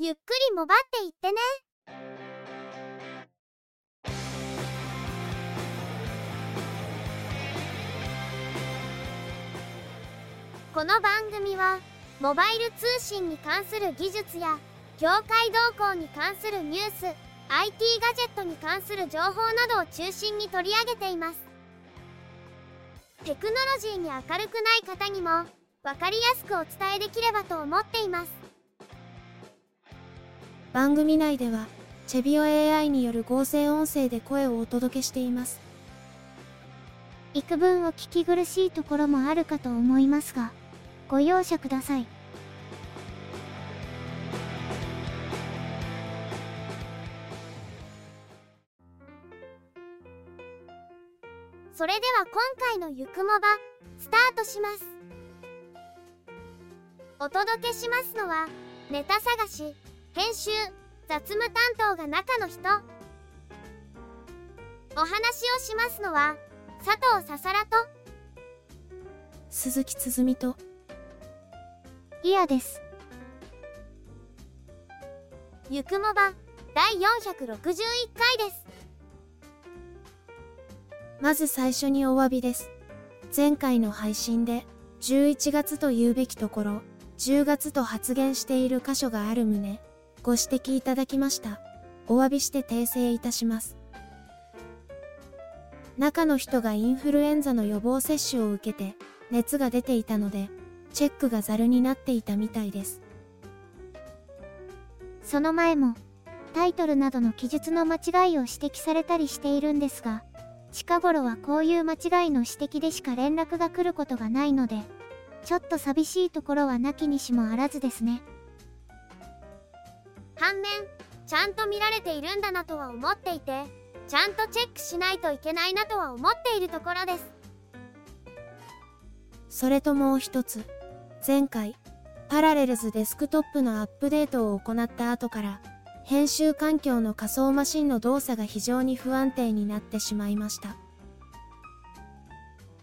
ゆっくりもばっていってね。この番組は、モバイル通信に関する技術や、業界動向に関するニュース、IT ガジェットに関する情報などを中心に取り上げています。テクノロジーに明るくない方にも、わかりやすくお伝えできればと思っています。番組内では、チェビオ AI による合成音声で声をお届けしています。幾分お聞き苦しいところもあるかと思いますが、ご容赦ください。それでは今回のゆくもば、スタートします。お届けしますのは、ネタ探し、編集、雑務担当が中の人。お話をしますのは、佐藤ささらと、鈴木つづみと、イヤです。ゆくもば、第461回です。まず最初にお詫びです。前回の配信で、11月と言うべきところ、10月と発言している箇所がある旨、ご指摘いただきました。お詫びして訂正いたします。中の人がインフルエンザの予防接種を受けて、熱が出ていたので、チェックがザルになっていたみたいです。その前も、タイトルなどの記述の間違いを指摘されたりしているんですが、近頃はこういう間違いの指摘でしか連絡が来ることがないので、ちょっと寂しいところはなきにしもあらずですね。反面、ちゃんと見られているんだなとは思っていて、ちゃんとチェックしないといけないなとは思っているところです。それともう一つ、前回、パラレルズデスクトップのアップデートを行った後から、編集環境の仮想マシンの動作が非常に不安定になってしまいました。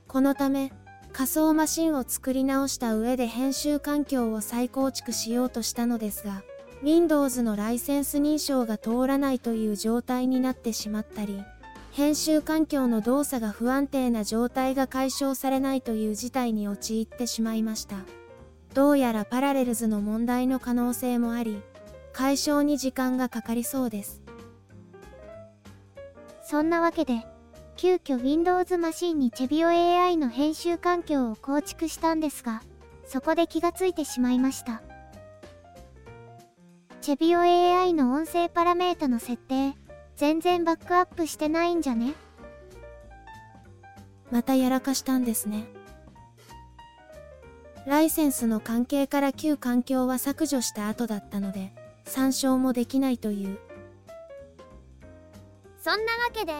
このため、仮想マシンを作り直した上で編集環境を再構築しようとしたのですが、Windows のライセンス認証が通らないという状態になってしまったり、編集環境の動作が不安定な状態が解消されないという事態に陥ってしまいました。どうやらパラレルズの問題の可能性もあり、解消に時間がかかりそうです。そんなわけで、急遽 Windows マシンにチェビオ AI の編集環境を構築したんですが、そこで気がついてしまいました。チェビオ AI の音声パラメータの設定、全然バックアップしてないんじゃね？またやらかしたんですね。ライセンスの関係から旧環境は削除した後だったので、参照もできないという。そんなわけで、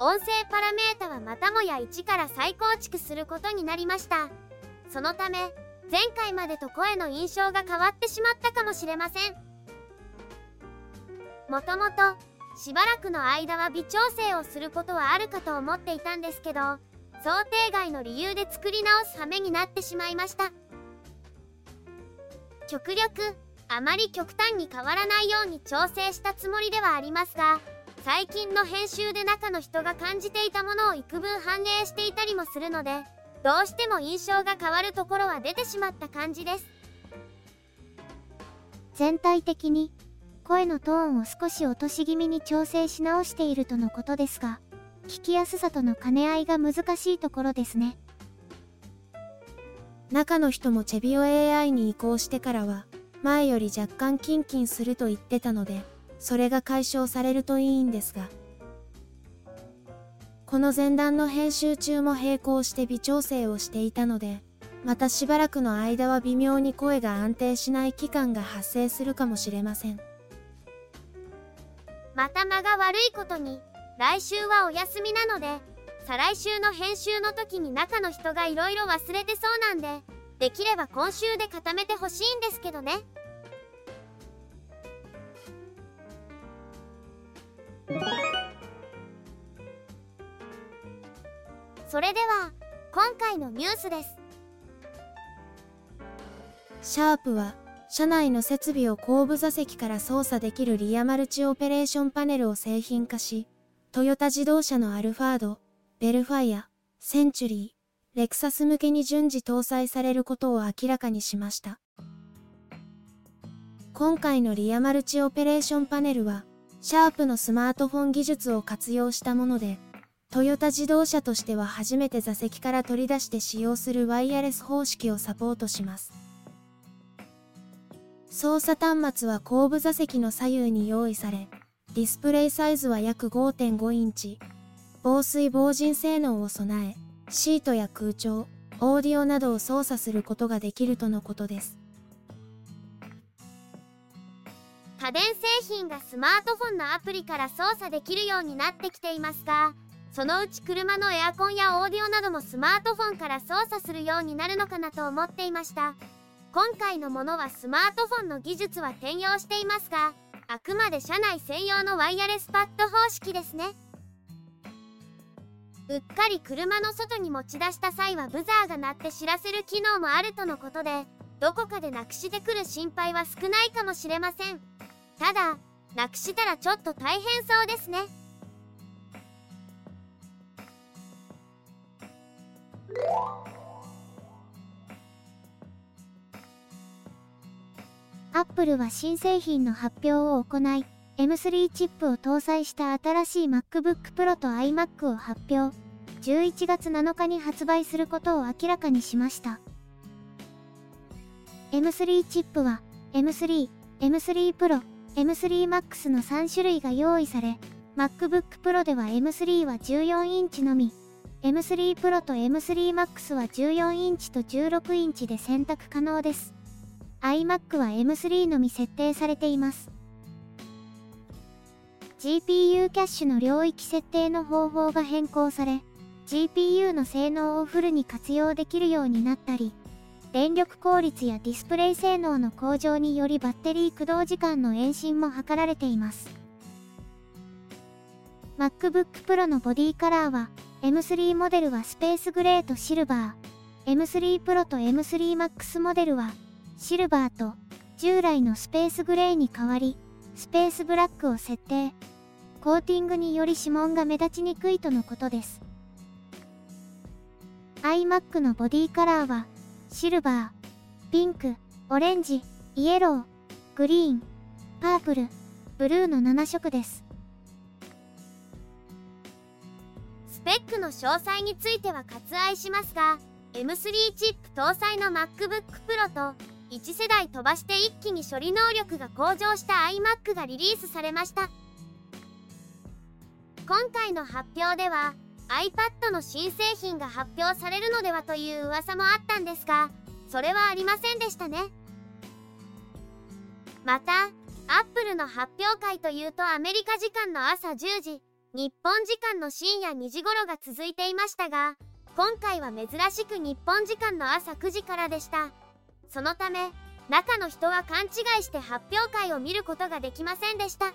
音声パラメータはまたもや1から再構築することになりましたそのため前回までと声の印象が変わってしまったかもしれませんもともとしばらくの間は微調整をすることはあるかと思っていたんですけど想定外の理由で作り直す羽目になってしまいました。極力あまり極端に変わらないように調整したつもりではありますが最近の編集で中の人が感じていたものを幾分反映していたりもするのでどうしても印象が変わるところは出てしまった感じです。全体的に声のトーンを少し落とし気味に調整し直しているとのことですが聞きやすさとの兼ね合いが難しいところですね中の人もチェビオ AI に移行してからは前より若干キンキンすると言ってたのでそれが解消されるといいんですが。この前段の編集中も並行して微調整をしていたので、またしばらくの間は微妙に声が安定しない期間が発生するかもしれません。また間が悪いことに、来週はお休みなので、再来週の編集の時に中の人が色々忘れてそうなんで、できれば今週で固めてほしいんですけどね。それでは今回のニュースですシャープは車内の設備を後部座席から操作できるリアマルチオペレーションパネルを製品化し、トヨタ自動車のアルファード、ベルファイア、センチュリー、レクサス向けに順次搭載されることを明らかにしました。今回のリアマルチオペレーションパネルは、シャープのスマートフォン技術を活用したもので、トヨタ自動車としては初めて座席から取り出して使用するワイヤレス方式をサポートします。操作端末は後部座席の左右に用意され、ディスプレイサイズは約5.5インチ。防水防塵性能を備え、シートや空調、オーディオなどを操作することができるとのことです。家電製品がスマートフォンのアプリから操作できるようになってきていますが、そのうち車のエアコンやオーディオなどもスマートフォンから操作するようになるのかなと思っていました。今回のものはスマートフォンの技術は転用していますがあくまで車内専用のワイヤレスパッド方式ですね。うっかり車の外に持ち出した際はブザーが鳴って知らせる機能もあるとのことでどこかでなくしてくる心配は少ないかもしれません。ただなくしたらちょっと大変そうですね。アップルは新製品の発表を行い、M3 チップを搭載した新しい MacBook Pro と iMac を発表。11月7日に発売することを明らかにしました。M3 チップは M3、M3 Pro、M3 Max の3種類が用意され、MacBook Pro では M3 は14インチのみ、M3 Pro と M3 Max は14インチと16インチで選択可能です。iMac は M3 のみ設定されています。GPU キャッシュの領域設定の方法が変更され、GPU の性能をフルに活用できるようになったり、電力効率やディスプレイ性能の向上によりバッテリー駆動時間の延伸も図られています。MacBook Pro のボディカラーは、M3 モデルはスペースグレーとシルバー、M3 Pro と M3 Max モデルはシルバーと従来のスペースグレーに代わり、スペースブラックを設定。コーティングにより指紋が目立ちにくいとのことです。iMac のボディカラーは、シルバー、ピンク、オレンジ、イエロー、グリーン、パープル、ブルーの7色です。スペックの詳細については割愛しますが、M3 チップ搭載の MacBook Pro と1世代飛ばして一気に処理能力が向上した iMac がリリースされました。今回の発表では iPad の新製品が発表されるのではという噂もあったんですがそれはありませんでしたね。また Apple の発表会というとアメリカ時間の朝10時日本時間の深夜2時頃が続いていましたが今回は珍しく日本時間の朝9時からでした。そのため中の人は勘違いして発表会を見ることができませんでした。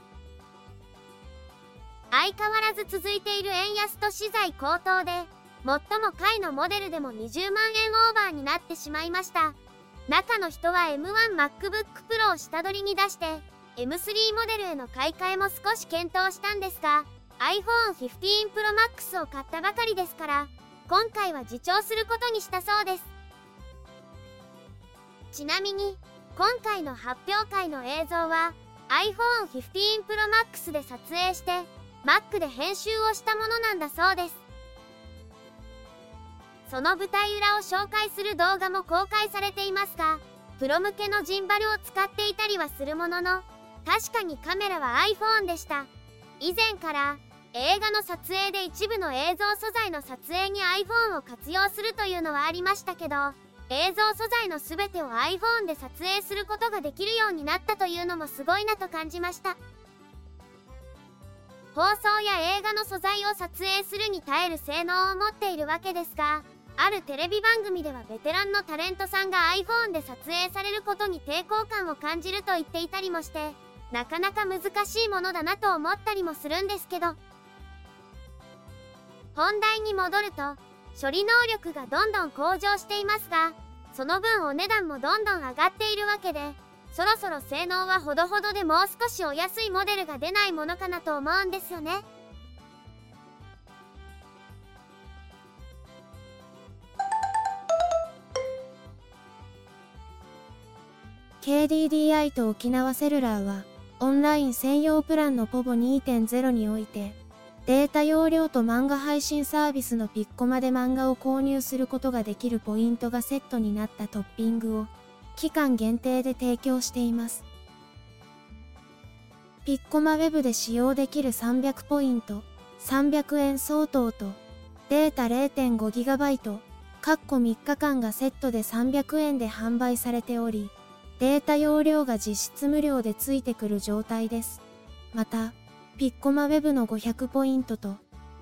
相変わらず続いている円安と資材高騰で最も下位のモデルでも20万円オーバーになってしまいました。中の人は M1MacBook Pro を下取りに出して M3 モデルへの買い替えも少し検討したんですが iPhone 15 Pro Max を買ったばかりですから今回は自重することにしたそうです。ちなみに今回の発表会の映像は iPhone 15 Pro Max で撮影して Mac で編集をしたものなんだそうです。その舞台裏を紹介する動画も公開されていますがプロ向けのジンバルを使っていたりはするものの確かにカメラは iPhone でした。以前から映画の撮影で一部の映像素材の撮影に iPhone を活用するというのはありましたけど映像素材の全てを iPhone で撮影することができるようになったというのもすごいなと感じました。放送や映画の素材を撮影するに耐える性能を持っているわけですがあるテレビ番組ではベテランのタレントさんが iPhone で撮影されることに抵抗感を感じると言っていたりもしてなかなか難しいものだなと思ったりもするんですけど。本題に戻ると処理能力がどんどん向上していますがその分お値段もどんどん上がっているわけでそろそろ性能はほどほどでもう少しお安いモデルが出ないものかなと思うんですよね。KDDI と沖縄セルラーは、オンライン専用プランのポボ2.0において、データ容量と漫画配信サービスのピッコマで漫画を購入することができるポイントがセットになったトッピングを、期間限定で提供しています。ピッコマウェブで使用できる300ポイント、300円相当と、データ 0.5GB、かっこ3日間がセットで300円で販売されており、データ容量が実質無料でついてくる状態です。また、ピッコマウェブの500ポイントと、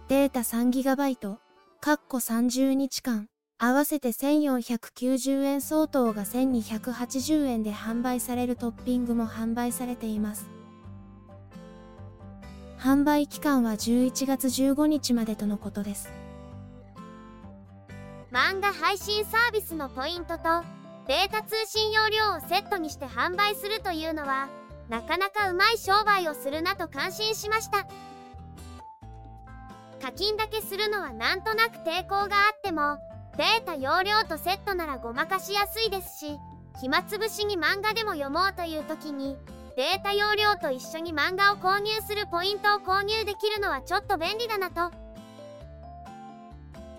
データ 3GB、かっこ30日間、合わせて1490円相当が1280円で販売されるトッピングも販売されています。販売期間は11月15日までとのことです。漫画配信サービスのポイントとデータ通信容量をセットにして販売するというのはなかなかうまい商売をするなと感心しました。課金だけするのはなんとなく抵抗があってもデータ容量とセットならごまかしやすいですし暇つぶしに漫画でも読もうという時にデータ容量と一緒に漫画を購入するポイントを購入できるのはちょっと便利だなと。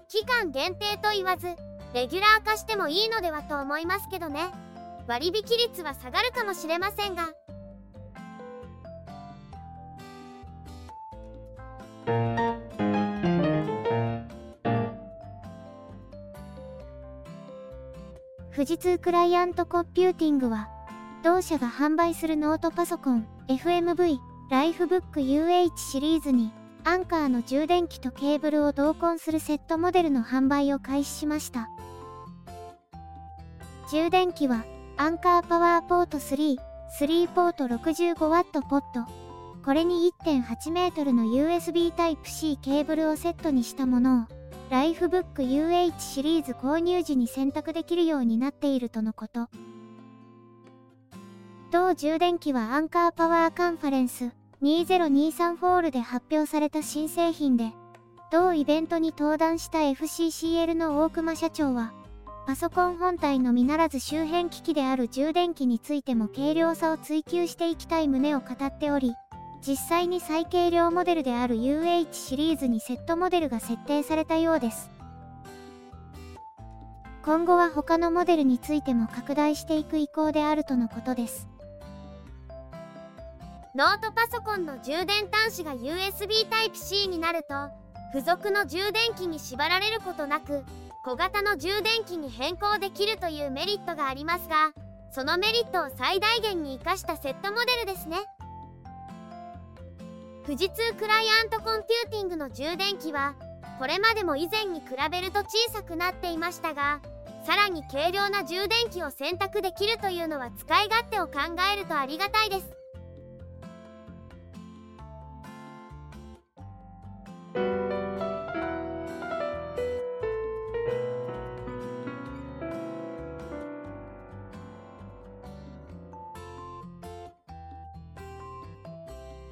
期間限定と言わずレギュラー化してもいいのではと思いますけどね。割引率は下がるかもしれませんが富士通クライアントコンピューティングは同社が販売するノートパソコン FMV ライフブック UH シリーズにアンカーの充電器とケーブルを同梱するセットモデルの販売を開始しました。充電器はアンカーパワーポート3、3ポート 65W ポッド。これに 1.8m の USB Type-C ケーブルをセットにしたものを、ライフブック UH シリーズ購入時に選択できるようになっているとのこと。同充電器はアンカーパワーカンファレンス2023フォールで発表された新製品で、同イベントに登壇した FCCL の大熊社長は、パソコン本体のみならず周辺機器である充電器についても軽量さを追求していきたい旨を語っており、実際に最軽量モデルである UH シリーズにセットモデルが設定されたようです。今後は他のモデルについても拡大していく意向であるとのことです。ノートパソコンの充電端子が USB Type-C になると、付属の充電器に縛られることなく、小型の充電器に変更できるというメリットがありますがそのメリットを最大限に生かしたセットモデルですね富士通クライアントコンピューティングの充電器はこれまでも以前に比べると小さくなっていましたがさらに軽量な充電器を選択できるというのは使い勝手を考えるとありがたいです。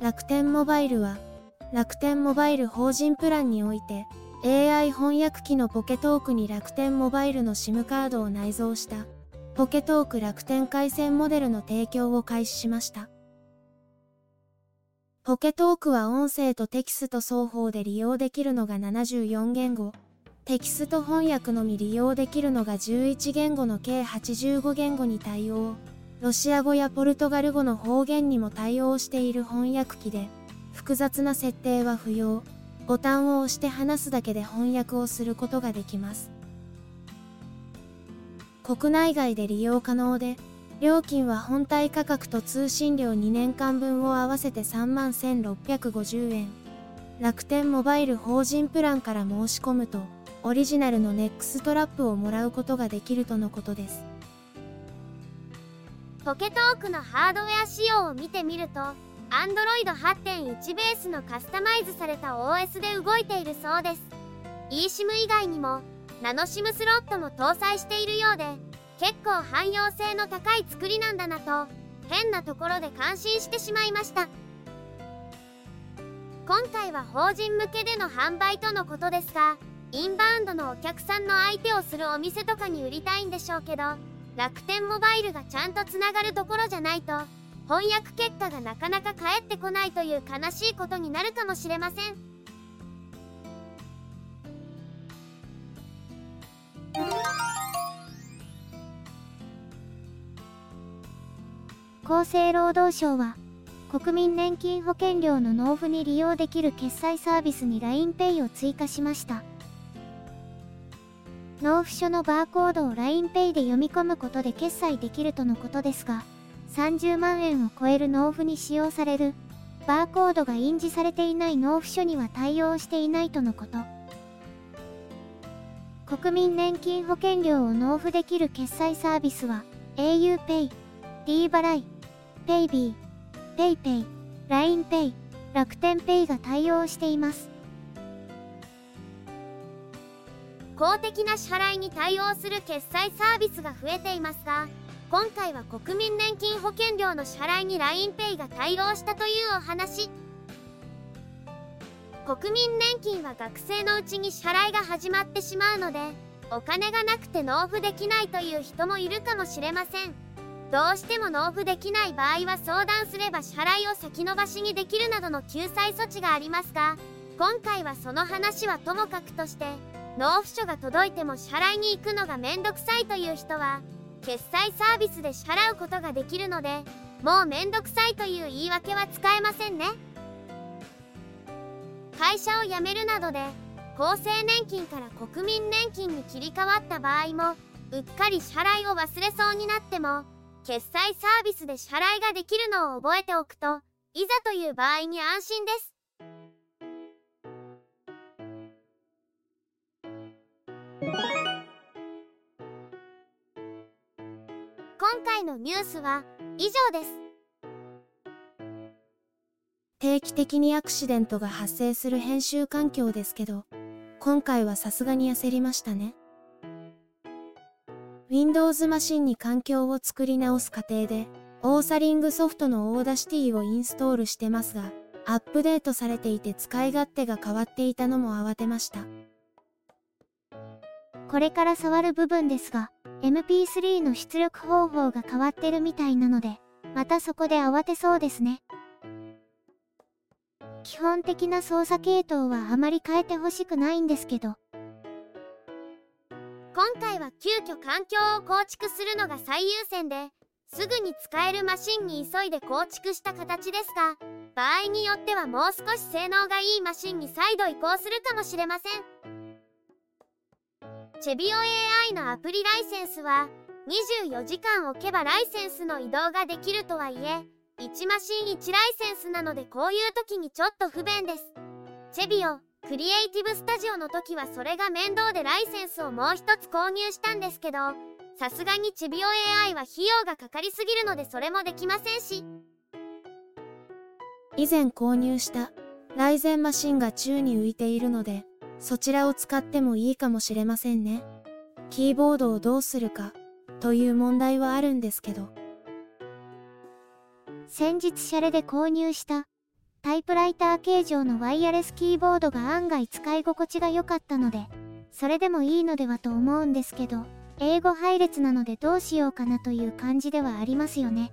楽天モバイルは、楽天モバイル法人プランにおいて、AI 翻訳機のポケトークに楽天モバイルの SIM カードを内蔵した、ポケトーク楽天回線モデルの提供を開始しました。ポケトークは音声とテキスト双方で利用できるのが74言語、テキスト翻訳のみ利用できるのが11言語の計85言語に対応。ロシア語やポルトガル語の方言にも対応している翻訳機で、複雑な設定は不要。ボタンを押して話すだけで翻訳をすることができます。国内外で利用可能で、料金は本体価格と通信料2年間分を合わせて31,650円。楽天モバイル法人プランから申し込むと、オリジナルのネックストラップをもらうことができるとのことです。ポケトークのハードウェア仕様を見てみると Android 8.1ベースのカスタマイズされた OS で動いているそうです。eSIM 以外にもナノ SIM スロットも搭載しているようで結構汎用性の高い作りなんだなと変なところで感心してしまいました。今回は法人向けでの販売とのことですがインバウンドのお客さんの相手をするお店とかに売りたいんでしょうけど楽天モバイルがちゃんとつながるところじゃないと翻訳結果がなかなか返ってこないという悲しいことになるかもしれません。厚生労働省は国民年金保険料の納付に利用できる決済サービスに LINEPay を追加しました。納付書のバーコードを LINEPay で読み込むことで決済できるとのことですが30万円を超える納付に使用されるバーコードが印字されていない納付書には対応していないとのこと国民年金保険料を納付できる決済サービスは auPay、d 払い、PayB、PayPay、LINEPay、楽天 Pay が対応しています。公的な支払いに対応する決済サービスが増えていますが今回は国民年金保険料の支払いに LINEPay が対応したというお話。国民年金は学生のうちに支払いが始まってしまうのでお金がなくて納付できないという人もいるかもしれません。どうしても納付できない場合は相談すれば支払いを先延ばしにできるなどの救済措置がありますが今回はその話はともかくとして納付書が届いても支払いに行くのがめんどくさいという人は決済サービスで支払うことができるのでもうめんどくさいという言い訳は使えませんね。会社を辞めるなどで厚生年金から国民年金に切り替わった場合もうっかり支払いを忘れそうになっても決済サービスで支払いができるのを覚えておくといざという場合に安心です。今回のニュースは以上です定期的にアクシデントが発生する編集環境ですけど、今回はさすがに焦りましたね。Windows マシンに環境を作り直す過程で、オーサリングソフトの Audacity をインストールしてますが、アップデートされていて使い勝手が変わっていたのも慌てました。これから触る部分ですが、MP3 の出力方法が変わってるみたいなので、またそこで慌てそうですね。基本的な操作系統はあまり変えてほしくないんですけど。今回は急遽環境を構築するのが最優先ですぐに使えるマシンに急いで構築した形ですが場合によってはもう少し性能がいいマシンに再度移行するかもしれませんチェビオ AI のアプリライセンスは24時間置けばライセンスの移動ができるとはいえ1マシン1ライセンスなのでこういう時にちょっと不便です。チェビオクリエイティブスタジオの時はそれが面倒でライセンスをもう一つ購入したんですけどさすがにチビオ AI は費用がかかりすぎるのでそれもできませんし。以前購入したライゼンマシンが宙に浮いているのでそちらを使ってもいいかもしれませんね。キーボードをどうするかという問題はあるんですけど。先日シャレで購入したタイプライター形状のワイヤレスキーボードが案外使い心地が良かったのでそれでもいいのではと思うんですけど英語配列なのでどうしようかなという感じではありますよね。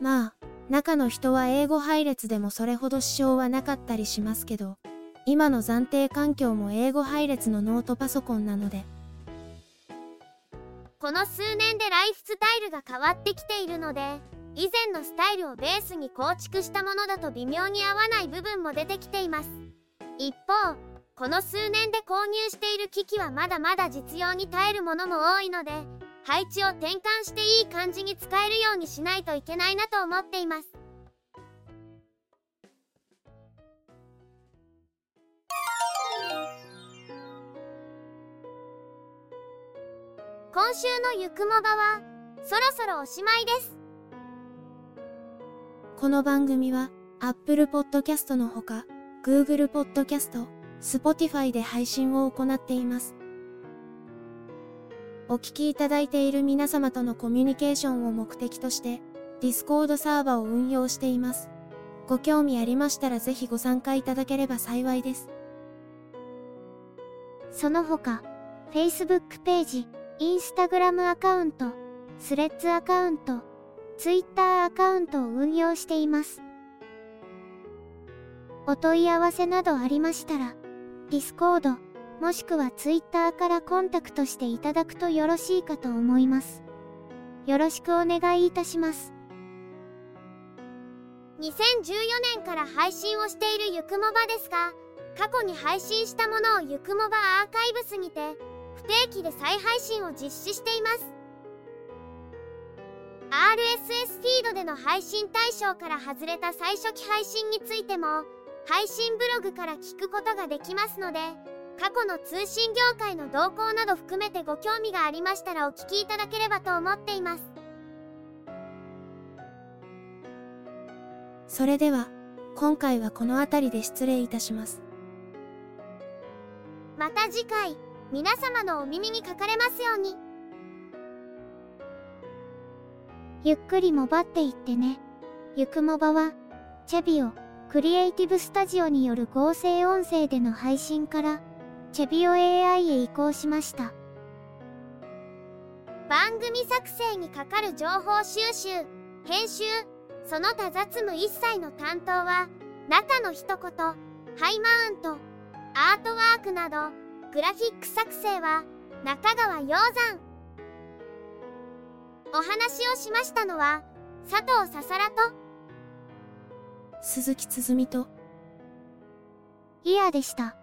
まあ中の人は英語配列でもそれほど支障はなかったりしますけど今の暫定環境も英語配列のノートパソコンなので。この数年でライフスタイルが変わってきているので以前のスタイルをベースに構築したものだと微妙に合わない部分も出てきています。一方この数年で購入している機器はまだまだ実用に耐えるものも多いので配置を転換していい感じに使えるようにしないといけないなと思っています。今週のゆくもばはそろそろおしまいですこの番組は Apple Podcast のほか Google Podcast、Spotify で配信を行っています。お聞きいただいている皆様とのコミュニケーションを目的として、Discord サーバーを運用しています。ご興味ありましたらぜひご参加いただければ幸いです。その他、Facebook ページ、Instagram アカウント、スレッズアカウント、Twitter アカウントを運用しています。お問い合わせなどありましたら、Discord、もしくは Twitter からコンタクトしていただくとよろしいかと思います。よろしくお願いいたします。2014年から配信をしているゆくもばですが、過去に配信したものをゆくもばアーカイブスにて、不定期で再配信を実施しています。RSS フィードでの配信対象から外れた最初期配信についても、配信ブログから聞くことができますので、過去の通信業界の動向など含めてご興味がありましたらお聞きいただければと思っています。それでは、今回はこの辺りで失礼いたします。また次回、皆様のお耳にかかれますように。ゆっくりもばっていってね。ゆくもばは、チェビオ、クリエイティブスタジオによる合成音声での配信から、チェビオ AI へ移行しました。番組作成にかかる情報収集、編集、その他雑務一切の担当は、中の一言、ハイマウント、アートワークなど、グラフィック作成は、中川洋山。お話をしましたのは、佐藤ささらと、鈴木つづみと、イヤでした。